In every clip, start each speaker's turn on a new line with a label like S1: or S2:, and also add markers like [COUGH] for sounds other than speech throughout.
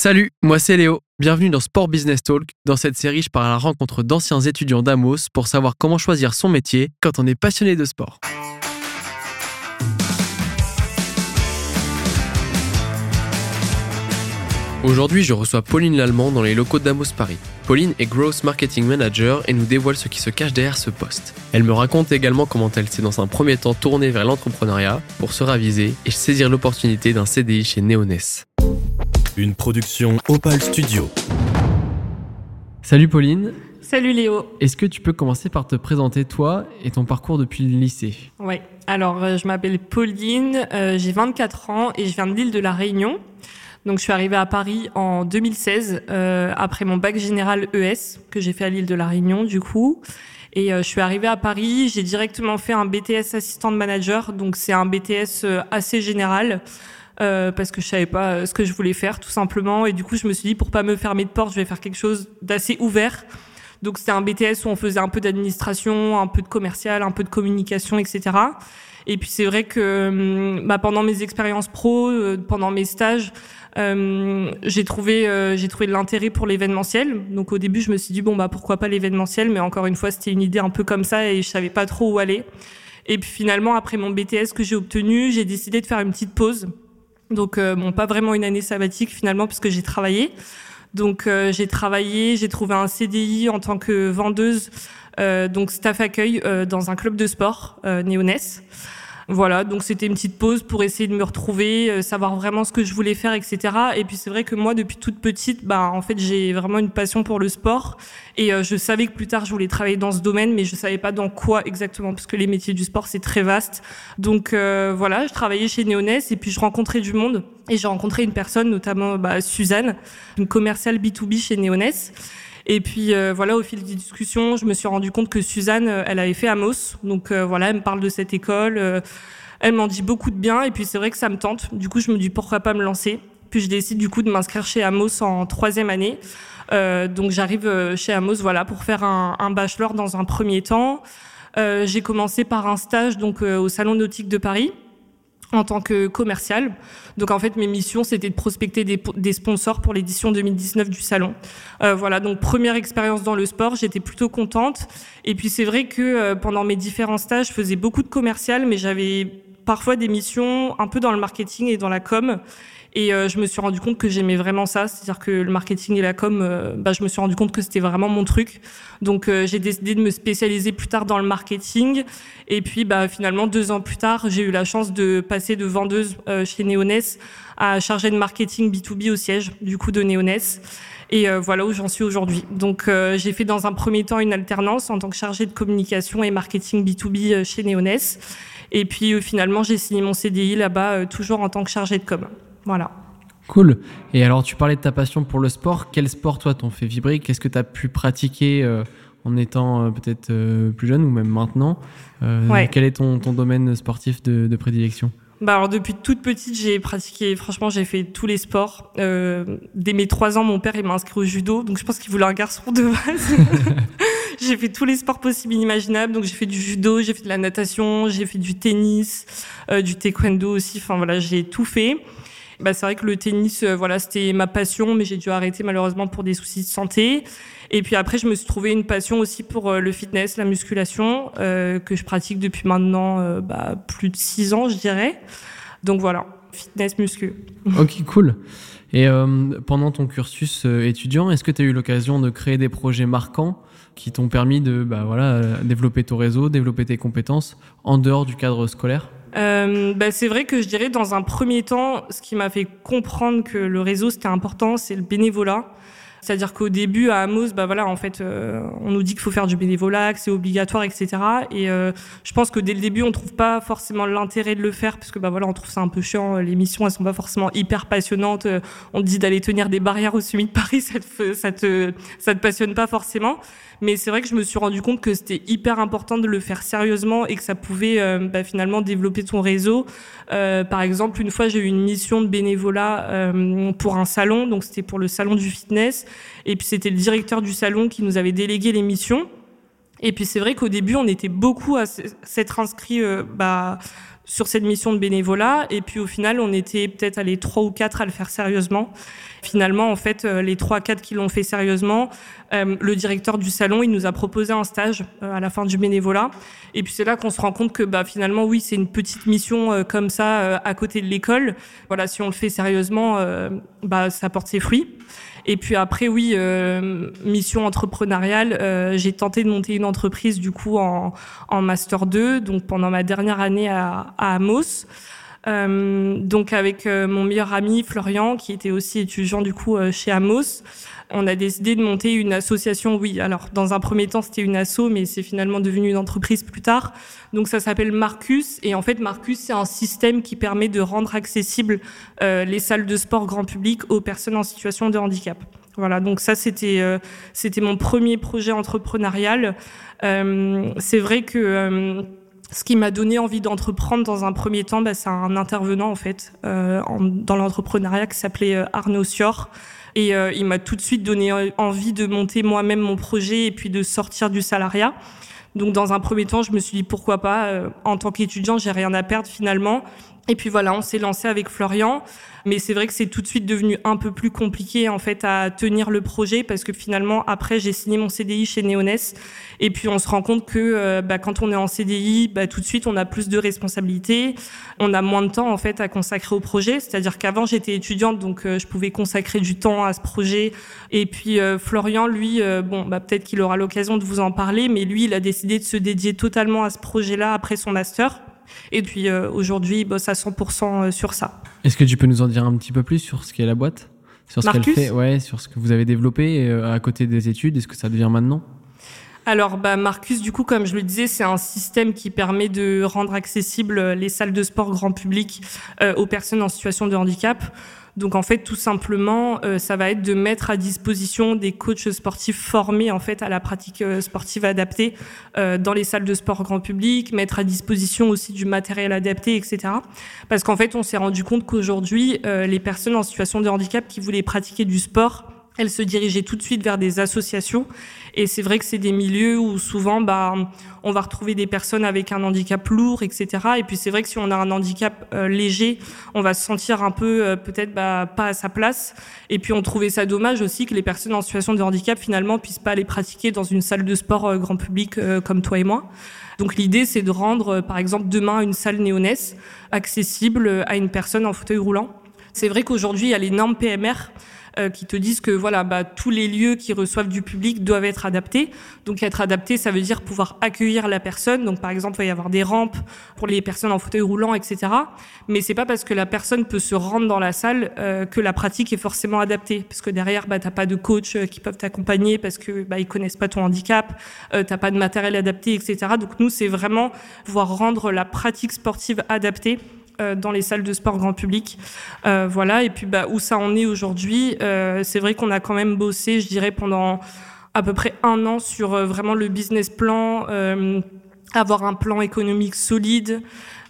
S1: Salut, moi c'est Léo. Bienvenue dans Sport Business Talk. Dans cette série, je parle à la rencontre d'anciens étudiants d'Amos pour savoir comment choisir son métier quand on est passionné de sport. Aujourd'hui, je reçois Pauline Lallemand dans les locaux d'Amos Paris. Pauline est Growth Marketing Manager et nous dévoile ce qui se cache derrière ce poste. Elle me raconte également comment elle s'est dans un premier temps tournée vers l'entrepreneuriat pour se raviser et saisir l'opportunité d'un CDI chez Neoness.
S2: Une production Opal Studio.
S1: Salut Pauline.
S3: Salut Léo.
S1: Est-ce que tu peux commencer par te présenter toi et ton parcours depuis le lycée?
S3: Oui, alors euh, je m'appelle Pauline, euh, j'ai 24 ans et je viens de l'île de la Réunion. Donc je suis arrivée à Paris en 2016 euh, après mon bac général ES que j'ai fait à l'île de la Réunion du coup. Et je suis arrivée à Paris, j'ai directement fait un BTS assistant de manager, donc c'est un BTS assez général. Euh, parce que je savais pas euh, ce que je voulais faire tout simplement. Et du coup je me suis dit pour pas me fermer de porte je vais faire quelque chose d'assez ouvert. Donc c'était un BTS où on faisait un peu d'administration un peu de commercial un peu de communication etc et puis c'est vrai que hum, bah, pendant mes expériences pro euh, pendant mes stages euh, j'ai trouvé euh, j'ai trouvé de l'intérêt pour l'événementiel. Donc au début je me suis dit bon bah pourquoi pas l'événementiel? Mais encore une fois c'était une idée un peu comme ça et je savais pas trop où aller. Et puis finalement après mon BTS que j'ai obtenu j'ai décidé de faire une petite pause donc, euh, bon, pas vraiment une année sabbatique finalement, puisque j'ai travaillé. Donc, euh, j'ai travaillé, j'ai trouvé un CDI en tant que vendeuse, euh, donc staff accueil dans un club de sport, Néonès. Voilà, donc c'était une petite pause pour essayer de me retrouver, euh, savoir vraiment ce que je voulais faire, etc. Et puis c'est vrai que moi, depuis toute petite, bah en fait, j'ai vraiment une passion pour le sport. Et euh, je savais que plus tard, je voulais travailler dans ce domaine, mais je savais pas dans quoi exactement, parce que les métiers du sport, c'est très vaste. Donc euh, voilà, je travaillais chez Néonès et puis je rencontrais du monde. Et j'ai rencontré une personne, notamment bah, Suzanne, une commerciale B2B chez Néonès. Et puis euh, voilà, au fil des discussions, je me suis rendu compte que Suzanne, euh, elle avait fait Amos. Donc euh, voilà, elle me parle de cette école. elle m'en dit beaucoup de bien. Et puis c'est vrai que ça me tente. Du coup, je me dis pourquoi pas me lancer? Puis je décide du coup de m'inscrire chez Amos en troisième année. donc j'arrive chez Amos voilà pour faire un, un bachelor dans un premier temps. j'ai commencé par un stage donc au salon nautique de Paris en tant que commercial. Donc en fait, mes missions, c'était de prospecter des, sponsors pour l'édition 2019 du salon. Euh, voilà, donc première expérience dans le sport, j'étais plutôt contente. Et puis c'est vrai que euh, pendant mes différents stages, je faisais beaucoup de commercial, mais j'avais parfois des missions un peu dans le marketing et dans la com. Et euh, je me suis rendu compte que j'aimais vraiment ça, c'est-à-dire que le marketing et la com, euh, bah, je me suis rendu compte que c'était vraiment mon truc. Donc euh, j'ai décidé de me spécialiser plus tard dans le marketing. Et puis bah, finalement, deux ans plus tard, j'ai eu la chance de passer de vendeuse chez Neoness à chargée de marketing B2B au siège du coup de Neoness. Et voilà où j'en suis aujourd'hui. Donc j'ai fait dans un premier temps une alternance en tant que chargée de communication et marketing B2B chez Neoness. Et puis finalement, j'ai signé mon CDI là-bas, toujours en tant que chargée de com. Voilà.
S1: Cool. Et alors, tu parlais de ta passion pour le sport. Quel sport, toi, t'en fait vibrer? Qu'est-ce que tu as pu pratiquer euh, en étant euh, peut-être euh, plus jeune ou même maintenant? Quel est ton, domaine sportif de, prédilection?
S3: Bah alors depuis toute petite, j'ai pratiqué, franchement, j'ai fait tous les sports. dès mes trois ans, mon père il m'a inscrit au judo, donc je pense qu'il voulait un garçon de base. [LAUGHS] j'ai fait tous les sports possibles et inimaginables, donc j'ai fait du judo, j'ai fait de la natation, j'ai fait du tennis, du taekwondo aussi. Enfin voilà, j'ai tout fait. Bah, c'est vrai que le tennis, euh, voilà, c'était ma passion, mais j'ai dû arrêter malheureusement pour des soucis de santé. Et puis après, je me suis trouvé une passion aussi pour euh, le fitness, la musculation, euh, que je pratique depuis maintenant bah, plus de six ans, je dirais. Donc voilà, fitness, muscu. [LAUGHS]
S1: Ok, cool. Et pendant ton cursus étudiant, est-ce que tu as eu l'occasion de créer des projets marquants qui t'ont permis de bah, voilà, développer ton réseau, développer tes compétences en dehors du cadre scolaire?
S3: Euh, bah, c'est vrai que je dirais dans un premier temps, ce qui m'a fait comprendre que le réseau c'était important, c'est le bénévolat. C'est-à-dire qu'au début, à Amos, bah voilà, en fait, euh, on nous dit qu'il faut faire du bénévolat, que c'est obligatoire, etc. Et euh, je pense que dès le début, on trouve pas forcément l'intérêt de le faire, parce que bah voilà, on trouve ça un peu chiant. Les missions, elles sont pas forcément hyper passionnantes. On te dit d'aller tenir des barrières au summit de Paris, [LAUGHS] ça te, ça te, ça te passionne pas forcément. Mais c'est vrai que je me suis rendu compte que c'était hyper important de le faire sérieusement et que ça pouvait euh, bah, finalement développer ton réseau. Euh, par exemple, une fois, j'ai eu une mission de bénévolat euh, pour un salon, donc c'était pour le salon du fitness. Et puis c'était le directeur du salon qui nous avait délégué les missions. Et puis c'est vrai qu'au début, on était beaucoup à s'être inscrits bah, sur cette mission de bénévolat. Et puis au final, on était peut-être les trois ou quatre à le faire sérieusement. Finalement, en fait, euh, les trois, quatre qui l'ont fait sérieusement, euh, le directeur du salon, il nous a proposé un stage euh, à la fin du bénévolat. Et puis c'est là qu'on se rend compte que bah, finalement, oui, c'est une petite mission comme ça à côté de l'école. Voilà, si on le fait sérieusement, bah, ça porte ses fruits. Et puis après, oui, euh, mission entrepreneuriale, euh, j'ai tenté de monter une entreprise du coup en, en master 2, donc pendant ma dernière année à, à Amos. Euh, donc avec euh, mon meilleur ami Florian, qui était aussi étudiant du coup euh, chez Amos, on a décidé de monter une association. Oui, alors dans un premier temps c'était une asso, mais c'est finalement devenu une entreprise plus tard. Donc ça s'appelle Marcus et en fait Marcus c'est un système qui permet de rendre accessibles les salles de sport grand public aux personnes en situation de handicap. Voilà, donc ça c'était c'était mon premier projet entrepreneurial. c'est vrai que ce qui m'a donné envie d'entreprendre dans un premier temps, bah, c'est un intervenant en fait euh, dans l'entrepreneuriat qui s'appelait euh, Arnaud Sior. Et euh, il m'a tout de suite donné envie de monter moi-même mon projet et puis de sortir du salariat. Donc dans un premier temps, je me suis dit pourquoi pas. en tant qu'étudiant, j'ai rien à perdre finalement. Et puis voilà, on s'est lancé avec Florian. Mais c'est vrai que c'est tout de suite devenu un peu plus compliqué en fait à tenir le projet parce que finalement après j'ai signé mon CDI chez Neoness et puis on se rend compte que euh, bah, quand on est en CDI, bah, tout de suite on a plus de responsabilités, on a moins de temps en fait à consacrer au projet. C'est-à-dire qu'avant j'étais étudiante donc euh, je pouvais consacrer du temps à ce projet. Et puis euh, Florian lui, bon bah peut-être qu'il aura l'occasion de vous en parler, mais lui il a décidé de se dédier totalement à ce projet-là après son master. Et puis aujourd'hui, il bosse à 100% sur ça.
S1: Est-ce que tu peux nous en dire un petit peu plus sur ce qu'est la boîte? Sur ce qu'elle fait? Ouais, sur ce que vous avez développé euh, à côté des études Est-ce que ça devient maintenant?
S3: Alors, bah, Marcus, du coup, comme je le disais, c'est un système qui permet de rendre accessibles les salles de sport grand public euh, aux personnes en situation de handicap. Donc en fait, tout simplement, euh, ça va être de mettre à disposition des coachs sportifs formés en fait à la pratique euh, sportive adaptée euh, dans les salles de sport grand public, mettre à disposition aussi du matériel adapté, etc. Parce qu'en fait, on s'est rendu compte qu'aujourd'hui, les personnes en situation de handicap qui voulaient pratiquer du sport elle se dirigeait tout de suite vers des associations. Et c'est vrai que c'est des milieux où souvent, bah, on va retrouver des personnes avec un handicap lourd, etc. Et puis c'est vrai que si on a un handicap euh, léger, on va se sentir un peu euh, peut-être bah, pas à sa place. Et puis on trouvait ça dommage aussi que les personnes en situation de handicap finalement puissent pas aller pratiquer dans une salle de sport euh, grand public comme toi et moi. Donc l'idée c'est de rendre par exemple demain une salle néonesse accessible à une personne en fauteuil roulant. C'est vrai qu'aujourd'hui il y a les normes PMR euh, qui te disent que voilà, bah, tous les lieux qui reçoivent du public doivent être adaptés. Donc être adapté, ça veut dire pouvoir accueillir la personne. Donc par exemple, il va y avoir des rampes pour les personnes en fauteuil roulant, etc. Mais c'est pas parce que la personne peut se rendre dans la salle euh, que la pratique est forcément adaptée, parce que derrière, bah, t'as pas de coach euh, qui peuvent t'accompagner parce que bah, ils connaissent pas ton handicap, euh, t'as pas de matériel adapté, etc. Donc nous, c'est vraiment pouvoir rendre la pratique sportive adaptée dans les salles de sport grand public. Euh, voilà, et puis bah, où ça en est aujourd'hui, euh, c'est vrai qu'on a quand même bossé, je dirais, pendant à peu près un an sur vraiment le business plan, avoir un plan économique solide,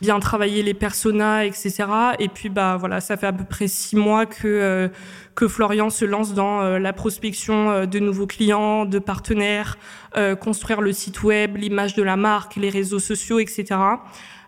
S3: bien travailler les personas, etc. Et puis bah voilà, ça fait à peu près six mois que que Florian se lance dans la prospection de nouveaux clients, de partenaires, construire le site web, l'image de la marque, les réseaux sociaux, etc.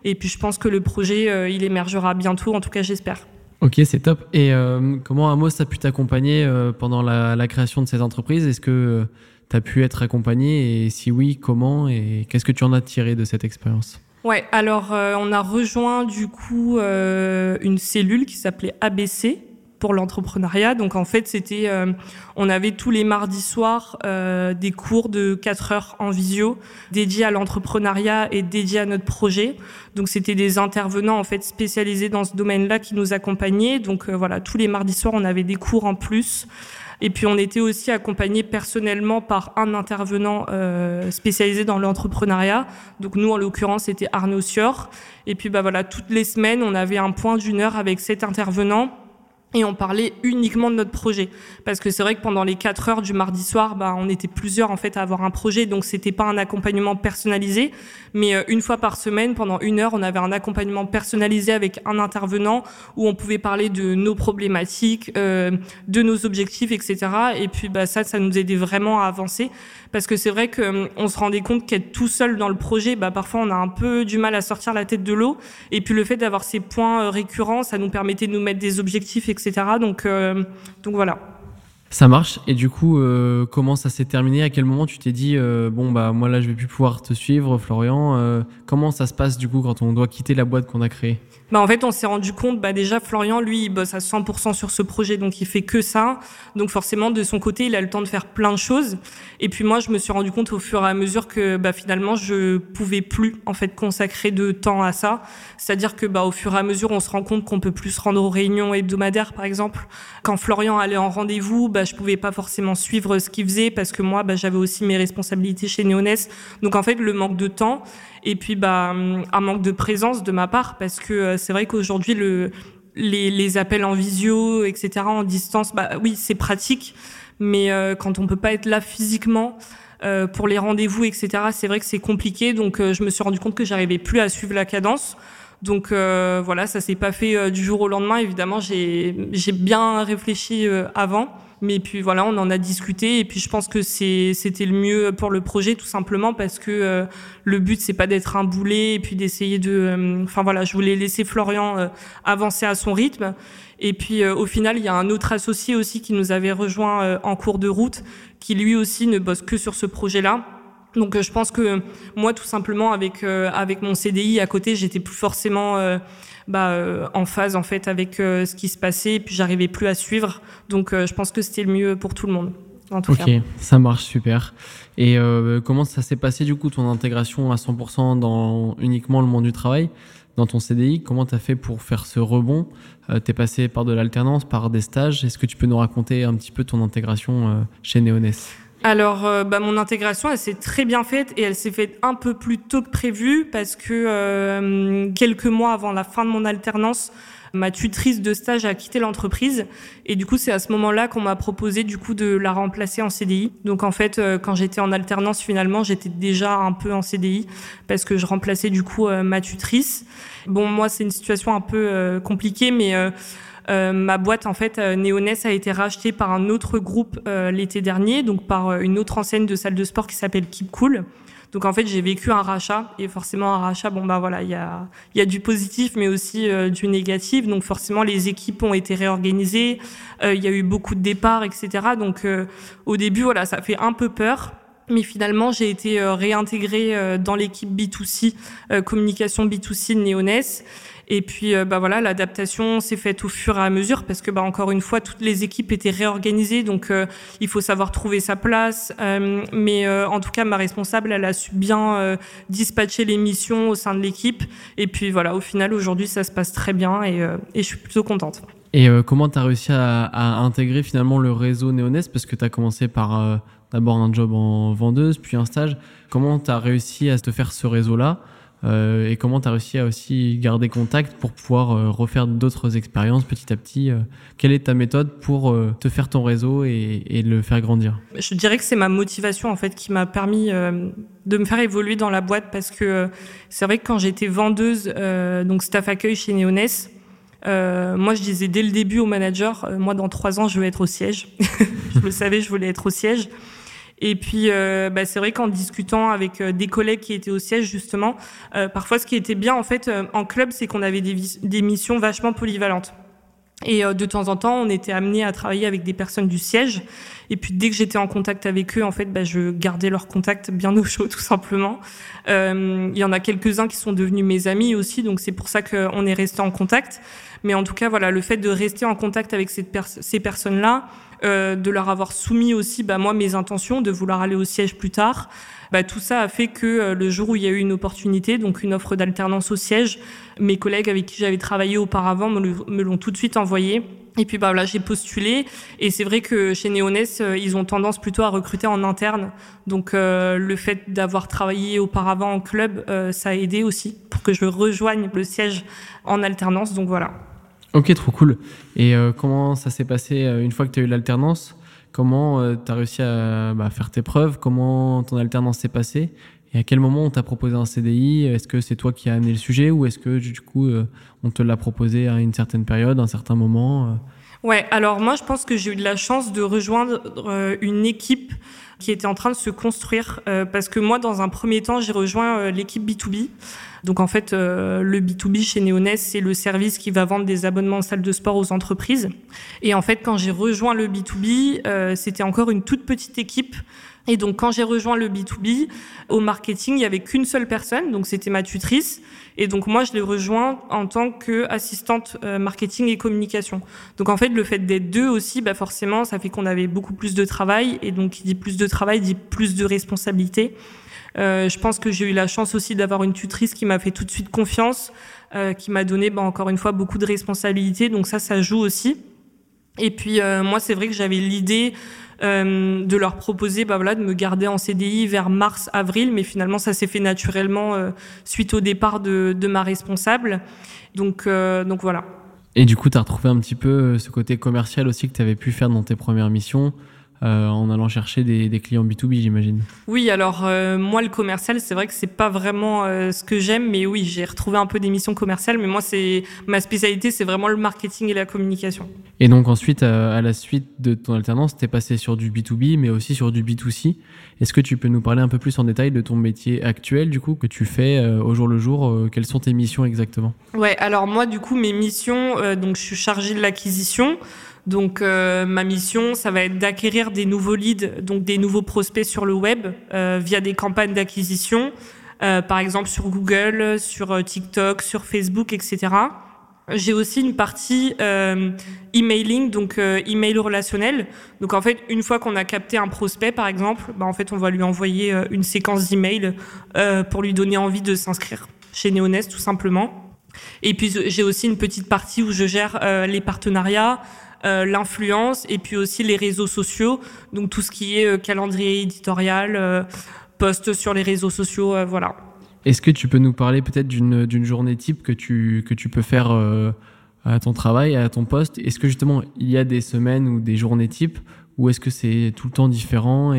S3: Et puis je pense que le projet, euh, il émergera bientôt, en tout cas j'espère.
S1: Ok, c'est top. Et euh, comment Amos a pu t'accompagner euh, pendant la, création de cette entreprise Est-ce que tu as pu être accompagné? Et si oui, comment? Et qu'est-ce que tu en as tiré de cette expérience?
S3: Ouais, alors on a rejoint du coup une cellule qui s'appelait ABC, pour l'entrepreneuriat. Donc en fait, c'était, euh, on avait tous les mardis soirs euh, des cours de 4 heures en visio dédiés à l'entrepreneuriat et dédiés à notre projet. Donc c'était des intervenants en fait spécialisés dans ce domaine-là qui nous accompagnaient. Donc euh, voilà, tous les mardis soirs, on avait des cours en plus. Et puis on était aussi accompagné personnellement par un intervenant euh, spécialisé dans l'entrepreneuriat. Donc nous, en l'occurrence, c'était Arnaud Sior. Et puis bah voilà, toutes les semaines, on avait un point d'une heure avec cet intervenant et on parlait uniquement de notre projet. Parce que c'est vrai que pendant les quatre heures du mardi soir bah on était plusieurs en fait à avoir un projet. Donc c'était pas un accompagnement personnalisé. Mais euh, une fois par semaine pendant une heure on avait un accompagnement personnalisé avec un intervenant où on pouvait parler de nos problématiques euh, de nos objectifs etc et puis bah ça ça nous aidait vraiment à avancer. Parce que c'est vrai que euh, on se rendait compte qu'être tout seul dans le projet bah parfois on a un peu du mal à sortir la tête de l'eau. Et puis le fait d'avoir ces points euh, récurrents ça nous permettait de nous mettre des objectifs etc donc, euh, donc voilà.
S1: Ça marche. Et du coup, euh, comment ça s'est terminé? À quel moment tu t'es dit euh, bon bah moi là je vais plus pouvoir te suivre, Florian Comment ça se passe du coup quand on doit quitter la boîte qu'on a créée?
S3: Bah en fait, on s'est rendu compte, bah déjà Florian, lui, il bosse à 100% sur ce projet, donc il fait que ça. Donc forcément, de son côté, il a le temps de faire plein de choses. Et puis moi, je me suis rendu compte au fur et à mesure que bah, finalement, je pouvais plus en fait consacrer de temps à ça. C'est-à-dire que bah, au fur et à mesure, on se rend compte qu'on peut plus se rendre aux réunions hebdomadaires, par exemple. Quand Florian allait en rendez-vous, bah, je pouvais pas forcément suivre ce qu'il faisait parce que moi, bah, j'avais aussi mes responsabilités chez Néonès. Donc en fait, le manque de temps et puis bah un manque de présence de ma part parce que euh, c'est vrai qu'aujourd'hui le les, appels en visio etc en distance bah oui c'est pratique mais euh, quand on peut pas être là physiquement euh, pour les rendez-vous etc c'est vrai que c'est compliqué donc je me suis rendu compte que j'arrivais plus à suivre la cadence donc voilà ça s'est pas fait du jour au lendemain évidemment j'ai bien réfléchi avant mais puis voilà, on en a discuté et puis je pense que c'était le mieux pour le projet tout simplement parce que euh, le but c'est pas d'être un boulet et puis d'essayer de, euh, enfin voilà, je voulais laisser Florian euh, avancer à son rythme. Et puis au final, il y a un autre associé aussi qui nous avait rejoint en cours de route, qui lui aussi ne bosse que sur ce projet-là. Donc je pense que moi tout simplement avec avec mon CDI à côté, j'étais plus forcément bah, euh, en phase en fait avec euh, ce qui se passait et puis j'arrivais plus à suivre. Donc euh, je pense que c'était le mieux pour tout le monde. En tout
S1: ok, ça marche super. Et comment ça s'est passé du coup ton intégration à 100% dans uniquement le monde du travail dans ton CDI Comment tu as fait pour faire ce rebond? Tu es passé par de l'alternance, par des stages? Est-ce que tu peux nous raconter un petit peu ton intégration chez Neoness?
S3: Alors, euh, bah, mon intégration, elle s'est très bien faite et elle s'est faite un peu plus tôt que prévu parce que euh, quelques mois avant la fin de mon alternance, ma tutrice de stage a quitté l'entreprise et du coup c'est à ce moment-là qu'on m'a proposé du coup de la remplacer en CDI. Donc en fait euh, quand j'étais en alternance finalement j'étais déjà un peu en CDI parce que je remplaçais du coup ma tutrice. Bon moi c'est une situation un peu compliquée mais euh, ma boîte, en fait, euh, Néonès a été rachetée par un autre groupe euh, l'été dernier, donc par une autre enseigne de salle de sport qui s'appelle Keep Cool. Donc en fait, j'ai vécu un rachat et forcément un rachat, bon bah voilà, il y a, y a du positif mais aussi du négatif. Donc forcément, les équipes ont été réorganisées, il y a eu beaucoup de départs, etc. Donc au début, voilà, ça fait un peu peur. Mais finalement, j'ai été réintégrée dans l'équipe B2C, communication B2C de Néonès. Et puis, euh, bah voilà, l'adaptation s'est faite au fur et à mesure parce que, bah, encore une fois, toutes les équipes étaient réorganisées, donc euh, il faut savoir trouver sa place. Euh, mais en tout cas, ma responsable, elle a su bien dispatcher les missions au sein de l'équipe. Et puis voilà, au final, aujourd'hui, ça se passe très bien et, je suis plutôt contente.
S1: Et comment tu as réussi à, intégrer finalement le réseau Néonès Parce que tu as commencé par d'abord un job en vendeuse, puis un stage. Comment tu as réussi à te faire ce réseau-là euh, et comment tu as réussi à aussi garder contact pour pouvoir euh, refaire d'autres expériences petit à petit euh, Quelle est ta méthode pour te faire ton réseau et, le faire grandir?
S3: Je dirais que c'est ma motivation en fait qui m'a permis de me faire évoluer dans la boîte parce que c'est vrai que quand j'étais vendeuse, donc staff accueil chez Neoness, moi, je disais dès le début au manager, moi, dans trois ans, je veux être au siège. [LAUGHS] je le savais, je voulais être au siège. Et puis, euh, bah, c'est vrai qu'en discutant avec euh, des collègues qui étaient au siège, justement, euh, parfois, ce qui était bien, en fait, en club, c'est qu'on avait des, des, missions vachement polyvalentes. Et de temps en temps, on était amené à travailler avec des personnes du siège. Et puis, dès que j'étais en contact avec eux, en fait, bah, je gardais leur contact bien au chaud, [LAUGHS] tout simplement. Il y en a quelques-uns qui sont devenus mes amis aussi, donc c'est pour ça qu'on est resté en contact. Mais en tout cas, voilà, le fait de rester en contact avec ces personnes-là, euh, de leur avoir soumis aussi bah, moi mes intentions de vouloir aller au siège plus tard. Bah, tout ça a fait que euh, le jour où il y a eu une opportunité, donc une offre d'alternance au siège, mes collègues avec qui j'avais travaillé auparavant me l'ont tout de suite envoyé. Et puis bah voilà, j'ai postulé et c'est vrai que chez Néonès, euh, ils ont tendance plutôt à recruter en interne. Donc le fait d'avoir travaillé auparavant en club, ça a aidé aussi pour que je rejoigne le siège en alternance. Donc voilà.
S1: Ok, trop cool. Et comment ça s'est passé une fois que tu as eu l'alternance? Comment tu as réussi à bah, faire tes preuves? Comment ton alternance s'est passée? Et à quel moment on t'a proposé un CDI Est-ce que c'est toi qui as amené le sujet ou est-ce que du coup euh, on te l'a proposé à une certaine période, à un certain moment euh?
S3: Ouais, alors moi je pense que j'ai eu de la chance de rejoindre euh, une équipe qui était en train de se construire parce que moi dans un premier temps j'ai rejoint l'équipe B2B. Donc en fait le B2B chez Neoness c'est le service qui va vendre des abonnements de salles de sport aux entreprises. Et en fait quand j'ai rejoint le B2B c'était encore une toute petite équipe et donc, quand j'ai rejoint le B2B, au marketing, il n'y avait qu'une seule personne, donc c'était ma tutrice. Et donc, moi, je l'ai rejoint en tant qu'assistante euh, marketing et communication. Donc, en fait, le fait d'être deux aussi, bah, forcément, ça fait qu'on avait beaucoup plus de travail. Et donc, qui dit plus de travail, dit plus de responsabilités. Euh, je pense que j'ai eu la chance aussi d'avoir une tutrice qui m'a fait tout de suite confiance, euh, qui m'a donné, bah, encore une fois, beaucoup de responsabilités. Donc, ça, ça joue aussi. Et puis, euh, moi, c'est vrai que j'avais l'idée euh, de leur proposer bah, voilà, de me garder en CDI vers mars-avril, mais finalement ça s'est fait naturellement euh, suite au départ de, de ma responsable. Donc, euh, donc voilà.
S1: Et du coup, tu as retrouvé un petit peu ce côté commercial aussi que tu avais pu faire dans tes premières missions euh, en allant chercher des, des clients B2B, j'imagine.
S3: Oui, alors euh, moi, le commercial, c'est vrai que c'est pas vraiment euh, ce que j'aime, mais oui, j'ai retrouvé un peu des missions commerciales, mais moi, c'est ma spécialité, c'est vraiment le marketing et la communication.
S1: Et donc ensuite, à la suite de ton alternance, tu es passé sur du B2B, mais aussi sur du B2C. Est-ce que tu peux nous parler un peu plus en détail de ton métier actuel, du coup, que tu fais au jour le jour Quelles sont tes missions exactement?
S3: Ouais, alors moi, du coup, mes missions, donc je suis chargée de l'acquisition. Donc euh, ma mission, ça va être d'acquérir des nouveaux leads, donc des nouveaux prospects sur le web euh, via des campagnes d'acquisition, euh, par exemple sur Google, sur TikTok, sur Facebook, etc. J'ai aussi une partie emailing, donc email relationnel. Donc en fait, une fois qu'on a capté un prospect, par exemple, bah, en fait, on va lui envoyer une séquence d'emails pour lui donner envie de s'inscrire chez Neonest, tout simplement. Et puis j'ai aussi une petite partie où je gère les partenariats, euh, l'influence et puis aussi les réseaux sociaux, donc tout ce qui est euh, calendrier éditorial, euh, post sur les réseaux sociaux, voilà.
S1: Est-ce que tu peux nous parler peut-être d'une journée type que tu, que tu peux faire à ton travail, à ton poste? Est-ce que justement il y a des semaines ou des journées types ou est-ce que c'est tout le temps différent.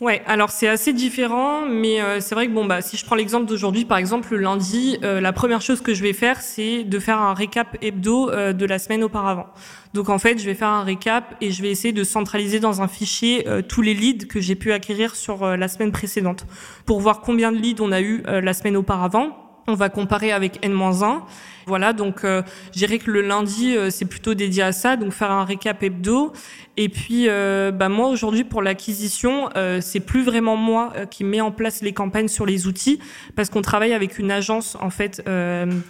S3: Ouais, alors c'est assez différent, mais c'est vrai que bon bah si je prends l'exemple d'aujourd'hui, par exemple le lundi, la première chose que je vais faire, c'est de faire un récap hebdo de la semaine auparavant. Donc en fait, je vais faire un récap et je vais essayer de centraliser dans un fichier euh, tous les leads que j'ai pu acquérir sur euh, la semaine précédente pour voir combien de leads on a eu euh, la semaine auparavant. On va comparer avec N-1 voilà, donc euh, je dirais que le lundi, euh, c'est plutôt dédié à ça, donc faire un récap hebdo. Et puis, euh, bah, moi, aujourd'hui, pour l'acquisition, euh, c'est plus vraiment moi qui mets en place les campagnes sur les outils, parce qu'on travaille avec une agence, en fait,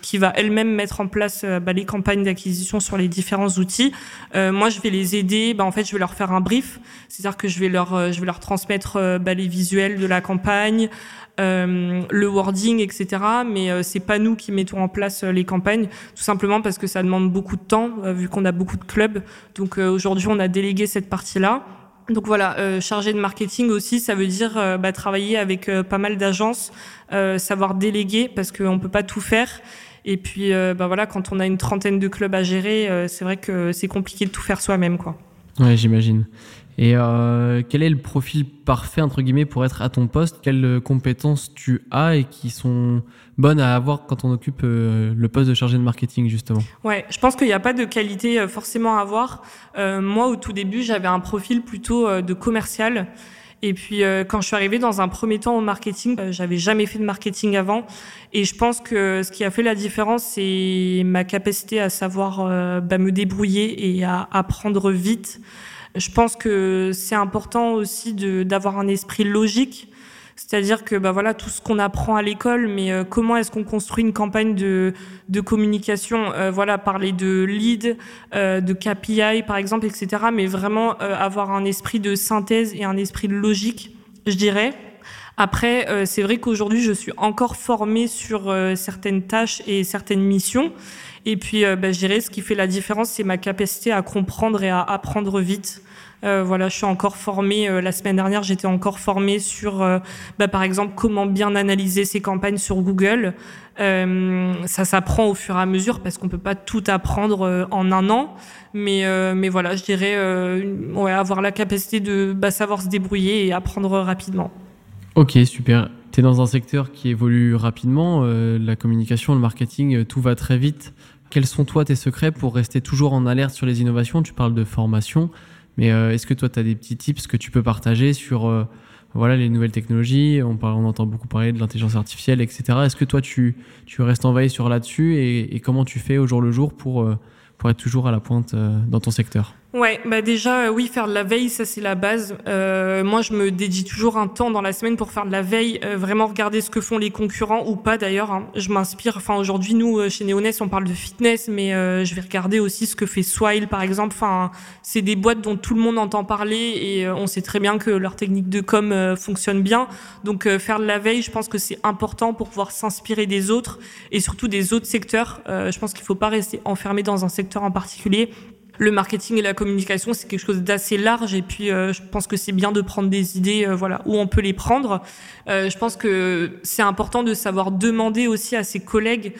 S3: qui va elle-même mettre en place bah, les campagnes d'acquisition sur les différents outils. moi, je vais les aider, bah, en fait, je vais leur faire un brief, c'est-à-dire que je vais leur, je vais leur transmettre bah, les visuels de la campagne, euh, le wording, etc. Mais euh, c'est pas nous qui mettons en place euh, les campagnes, tout simplement parce que ça demande beaucoup de temps, vu qu'on a beaucoup de clubs. Donc aujourd'hui, on a délégué cette partie-là. Donc voilà, chargé de marketing aussi, ça veut dire bah, travailler avec pas mal d'agences, savoir déléguer parce qu'on peut pas tout faire. Et puis, bah voilà, quand on a une trentaine de clubs à gérer, c'est vrai que c'est compliqué de tout faire soi-même, quoi.
S1: Ouais, j'imagine. Et euh, quel est le profil parfait, entre guillemets, pour être à ton poste? Quelles compétences tu as et qui sont bonnes à avoir quand on occupe euh, le poste de chargé de marketing, justement
S3: Ouais, je pense qu'il n'y a pas de qualité euh, forcément à avoir. Euh, moi, au tout début, j'avais un profil plutôt de commercial. Et puis quand je suis arrivée dans un premier temps au marketing, j'avais jamais fait de marketing avant. Et je pense que ce qui a fait la différence, c'est ma capacité à savoir bah, me débrouiller et à apprendre vite. Je pense que c'est important aussi d'avoir un esprit logique. C'est-à-dire que bah voilà tout ce qu'on apprend à l'école, mais euh, comment est-ce qu'on construit une campagne de, de communication euh, Voilà, parler de lead, euh, de KPI par exemple, etc. Mais vraiment avoir un esprit de synthèse et un esprit de logique, je dirais. Après, c'est vrai qu'aujourd'hui, je suis encore formée sur certaines tâches et certaines missions. Et puis, bah, je dirais, ce qui fait la différence, c'est ma capacité à comprendre et à apprendre vite. Voilà, je suis encore formée. la semaine dernière, j'étais encore formée sur, bah, par exemple, comment bien analyser ses campagnes sur Google. ça s'apprend au fur et à mesure parce qu'on peut pas tout apprendre en un an. Mais, mais voilà, je dirais avoir la capacité de bah, savoir se débrouiller et apprendre rapidement.
S1: Ok, super. Tu es dans un secteur qui évolue rapidement, euh, la communication, le marketing, euh, tout va très vite. Quels sont toi tes secrets pour rester toujours en alerte sur les innovations? Tu parles de formation, mais euh, est-ce que toi tu as des petits tips que tu peux partager sur voilà, les nouvelles technologies? On, on entend beaucoup parler de l'intelligence artificielle, etc. Est-ce que toi tu, tu restes en veille sur là-dessus? Et, et, comment tu fais au jour le jour pour, pour être toujours à la pointe dans ton secteur?
S3: Ouais, bah déjà, euh, oui, faire de la veille, ça c'est la base. Euh, moi, je me dédie toujours un temps dans la semaine pour faire de la veille, euh, vraiment regarder ce que font les concurrents ou pas d'ailleurs. Hein. Je m'inspire. Enfin, aujourd'hui, nous euh, chez Neoness, on parle de fitness, mais je vais regarder aussi ce que fait Swile, par exemple. Enfin, c'est des boîtes dont tout le monde entend parler et on sait très bien que leur technique de com fonctionne bien. Donc, faire de la veille, je pense que c'est important pour pouvoir s'inspirer des autres et surtout des autres secteurs. je pense qu'il faut pas rester enfermé dans un secteur en particulier le marketing et la communication, c'est quelque chose d'assez large. Et puis, euh, je pense que c'est bien de prendre des idées, euh, voilà, où on peut les prendre. Euh, je pense que c'est important de savoir demander aussi à ses collègues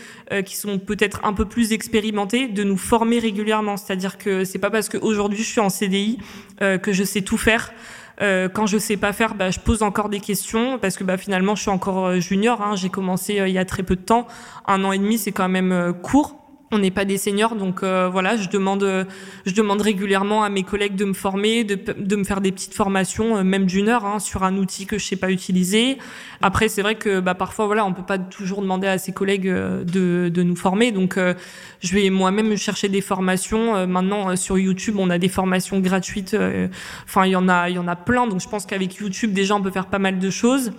S3: qui sont peut-être un peu plus expérimentés de nous former régulièrement. C'est-à-dire que c'est pas parce qu'aujourd'hui je suis en CDI que je sais tout faire. quand je sais pas faire, bah, je pose encore des questions parce que bah, finalement je suis encore junior. Hein. J'ai commencé il y a très peu de temps, un an et demi, c'est quand même court on n'est pas des seniors, donc euh, voilà, je demande, je demande régulièrement à mes collègues de me former, de, me faire des petites formations, euh, même d'une heure, hein, sur un outil que je sais pas utiliser. Après, c'est vrai que bah, parfois, voilà, on peut pas toujours demander à ses collègues euh, de, nous former, donc je vais moi-même chercher des formations. maintenant, sur YouTube, on a des formations gratuites. Enfin, il y en a, il y en a plein, donc je pense qu'avec YouTube, déjà, on peut faire pas mal de choses.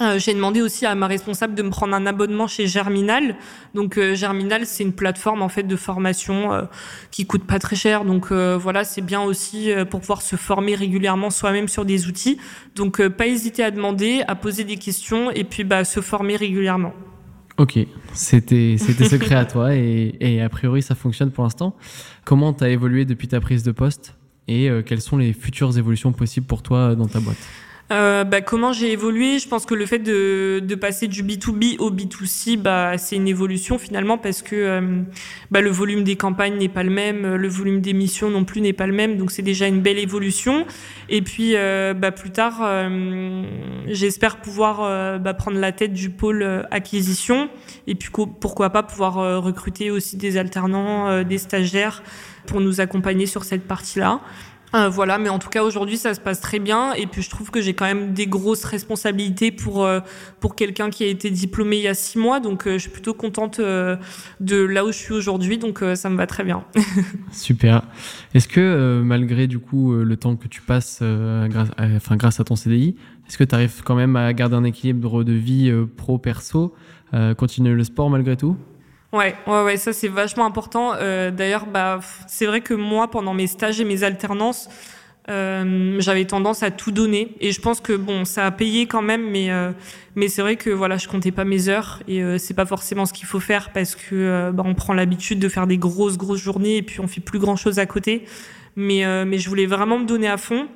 S3: Euh, j'ai demandé aussi à ma responsable de me prendre un abonnement chez Germinal. Donc euh, Germinal, c'est une plateforme en fait de formation euh, qui coûte pas très cher. Donc voilà, c'est bien aussi pour pouvoir se former régulièrement soi-même sur des outils. Donc pas hésiter à demander, à poser des questions et puis bah se former régulièrement.
S1: Ok, c'était secret à toi et, et, a priori ça fonctionne pour l'instant. Comment tu as évolué depuis ta prise de poste et quelles sont les futures évolutions possibles pour toi dans ta boîte?
S3: Euh, bah, comment j'ai évolué? Je pense que le fait de, passer du B2B au B2C, bah, c'est une évolution finalement parce que euh, bah, le volume des campagnes n'est pas le même, le volume des missions non plus n'est pas le même, donc c'est déjà une belle évolution. Et puis euh, plus tard, j'espère pouvoir prendre la tête du pôle acquisition et puis pourquoi pas pouvoir recruter aussi des alternants, des stagiaires pour nous accompagner sur cette partie-là. Euh, voilà, mais en tout cas aujourd'hui ça se passe très bien et puis je trouve que j'ai quand même des grosses responsabilités pour euh, pour quelqu'un qui a été diplômé il y a six mois, donc euh, je suis plutôt contente de là où je suis aujourd'hui, donc ça me va très bien. [LAUGHS]
S1: Super. Est-ce que malgré du coup le temps que tu passes, grâce, à, grâce à ton CDI, est-ce que tu arrives quand même à garder un équilibre de vie pro perso, continuer le sport malgré tout?
S3: Ouais, ouais, ouais, ça c'est vachement important. Euh, D'ailleurs, bah, c'est vrai que moi, pendant mes stages et mes alternances, euh, j'avais tendance à tout donner. Et je pense que bon, ça a payé quand même, mais euh, mais c'est vrai que voilà, je comptais pas mes heures et euh, c'est pas forcément ce qu'il faut faire parce que bah, on prend l'habitude de faire des grosses grosses journées et puis on fait plus grand chose à côté. Mais mais je voulais vraiment me donner à fond.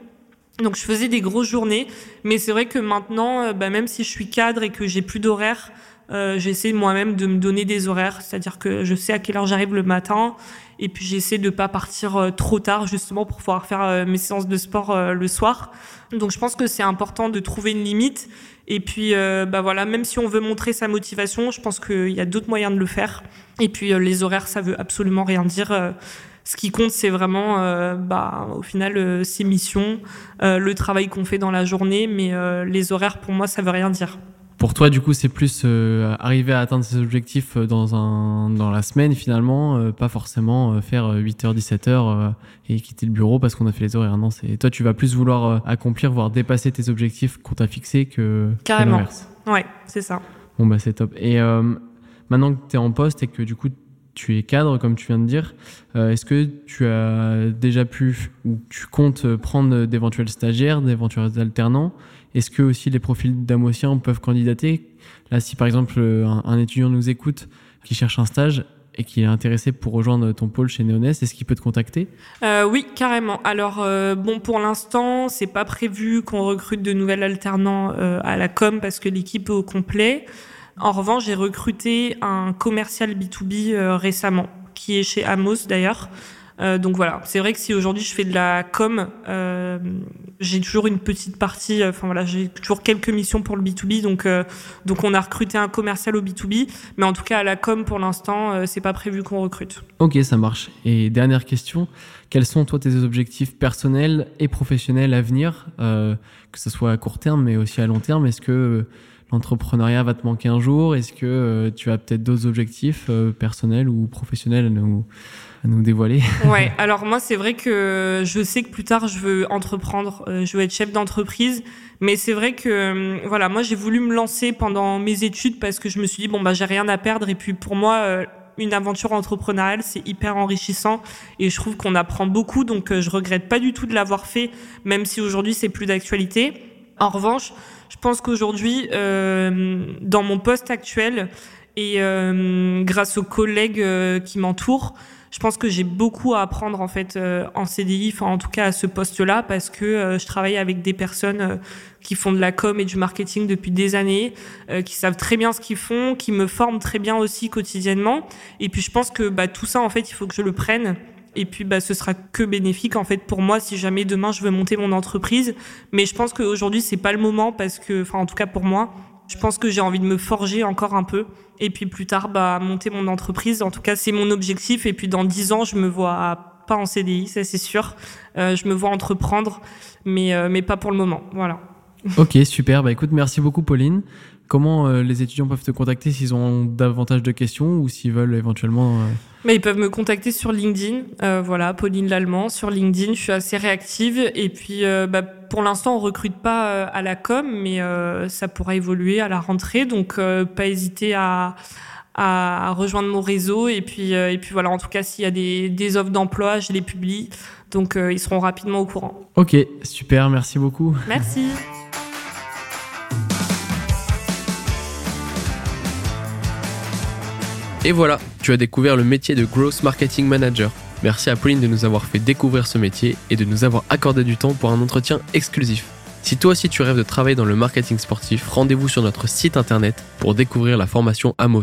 S3: Donc je faisais des grosses journées, mais c'est vrai que maintenant, bah, même si je suis cadre et que j'ai plus d'horaire, euh, j'essaie moi-même de me donner des horaires, c'est-à-dire que je sais à quelle heure j'arrive le matin, et puis j'essaie de pas partir euh, trop tard justement pour pouvoir faire euh, mes séances de sport le soir. Donc je pense que c'est important de trouver une limite. Et puis bah voilà, même si on veut montrer sa motivation, je pense qu'il y a d'autres moyens de le faire. Et puis les horaires, ça veut absolument rien dire. ce qui compte, c'est vraiment, bah, au final, ces missions, le travail qu'on fait dans la journée. Mais les horaires, pour moi, ça veut rien dire.
S1: Pour toi, du coup, c'est plus euh, arriver à atteindre ses objectifs euh, dans, un, dans la semaine, finalement, euh, pas forcément faire 8h, 17h et quitter le bureau parce qu'on a fait les horaires. Non, c'est toi, tu vas plus vouloir accomplir, voire dépasser tes objectifs qu'on t'a fixés que.
S3: Carrément. ouais, c'est ça.
S1: Bon, bah, c'est top. Et maintenant que tu es en poste et que du coup, tu es cadre, comme tu viens de dire, est-ce que tu as déjà pu ou tu comptes prendre d'éventuels stagiaires, d'éventuels alternants est-ce que aussi les profils d'Amosiens peuvent candidater Là, si par exemple un, étudiant nous écoute qui cherche un stage, et qui est intéressé pour rejoindre ton pôle chez Neonest, est-ce qu'il peut te contacter
S3: euh, Oui, carrément. Alors, euh, bon, pour l'instant, c'est pas prévu qu'on recrute de nouvelles alternants euh, à la com parce que l'équipe est au complet. En revanche, j'ai recruté un commercial B2B euh, récemment, qui est chez Amos d'ailleurs. Euh, donc voilà, c'est vrai que si aujourd'hui je fais de la com, euh, j'ai toujours une petite partie, euh, enfin voilà, j'ai toujours quelques missions pour le B2B, donc donc on a recruté un commercial au B2B, mais en tout cas à la com pour l'instant, c'est pas prévu qu'on recrute.
S1: Ok, ça marche. Et dernière question, quels sont toi tes objectifs personnels et professionnels à venir, que ce soit à court terme mais aussi à long terme? Est-ce que l'entrepreneuriat va te manquer un jour? Est-ce que tu as peut-être d'autres objectifs personnels ou professionnels à nous dévoiler. [LAUGHS]
S3: Ouais, [LAUGHS] alors moi c'est vrai que je sais que plus tard je veux entreprendre, euh, je veux être chef d'entreprise, mais c'est vrai que euh, voilà, moi j'ai voulu me lancer pendant mes études parce que je me suis dit bon bah j'ai rien à perdre. Et puis pour moi euh, une aventure entrepreneuriale, c'est hyper enrichissant et je trouve qu'on apprend beaucoup. Donc je regrette pas du tout de l'avoir fait même si aujourd'hui c'est plus d'actualité. En revanche, je pense qu'aujourd'hui euh, dans mon poste actuel et euh, grâce aux collègues qui m'entourent, je pense que j'ai beaucoup à apprendre en fait euh, en CDI, enfin en tout cas à ce poste-là, parce que euh, je travaille avec des personnes euh, qui font de la com et du marketing depuis des années, euh, qui savent très bien ce qu'ils font, qui me forment très bien aussi quotidiennement. Et puis je pense que bah, tout ça en fait, il faut que je le prenne. Et puis bah, ce sera que bénéfique en fait pour moi si jamais demain je veux monter mon entreprise. Mais je pense qu'aujourd'hui c'est pas le moment parce que, enfin en tout cas pour moi, je pense que j'ai envie de me forger encore un peu. Et puis plus tard, bah, monter mon entreprise. En tout cas, c'est mon objectif. Et puis dans dix ans, je me vois pas en CDI, ça c'est sûr. Euh, je me vois entreprendre, mais, euh, mais pas pour le moment. Voilà.
S1: Ok, super. Bah écoute, merci beaucoup Pauline. Comment euh, les étudiants peuvent te contacter s'ils ont davantage de questions ou s'ils veulent éventuellement... euh,
S3: Mais ils peuvent me contacter sur LinkedIn. Euh, voilà, Pauline Lallemand sur LinkedIn. Je suis assez réactive. Et puis, bah, pour l'instant, on recrute pas à la com, mais ça pourra évoluer à la rentrée. Donc, pas hésiter à, rejoindre mon réseau. Et puis, et puis voilà. En tout cas, s'il y a des, des offres d'emploi, je les publie. Donc, ils seront rapidement au courant.
S1: Ok, super, merci beaucoup.
S3: Merci. [LAUGHS]
S1: Et voilà, tu as découvert le métier de Growth Marketing Manager. Merci à Pauline de nous avoir fait découvrir ce métier et de nous avoir accordé du temps pour un entretien exclusif. Si toi aussi tu rêves de travailler dans le marketing sportif, rendez-vous sur notre site internet pour découvrir la formation Amos.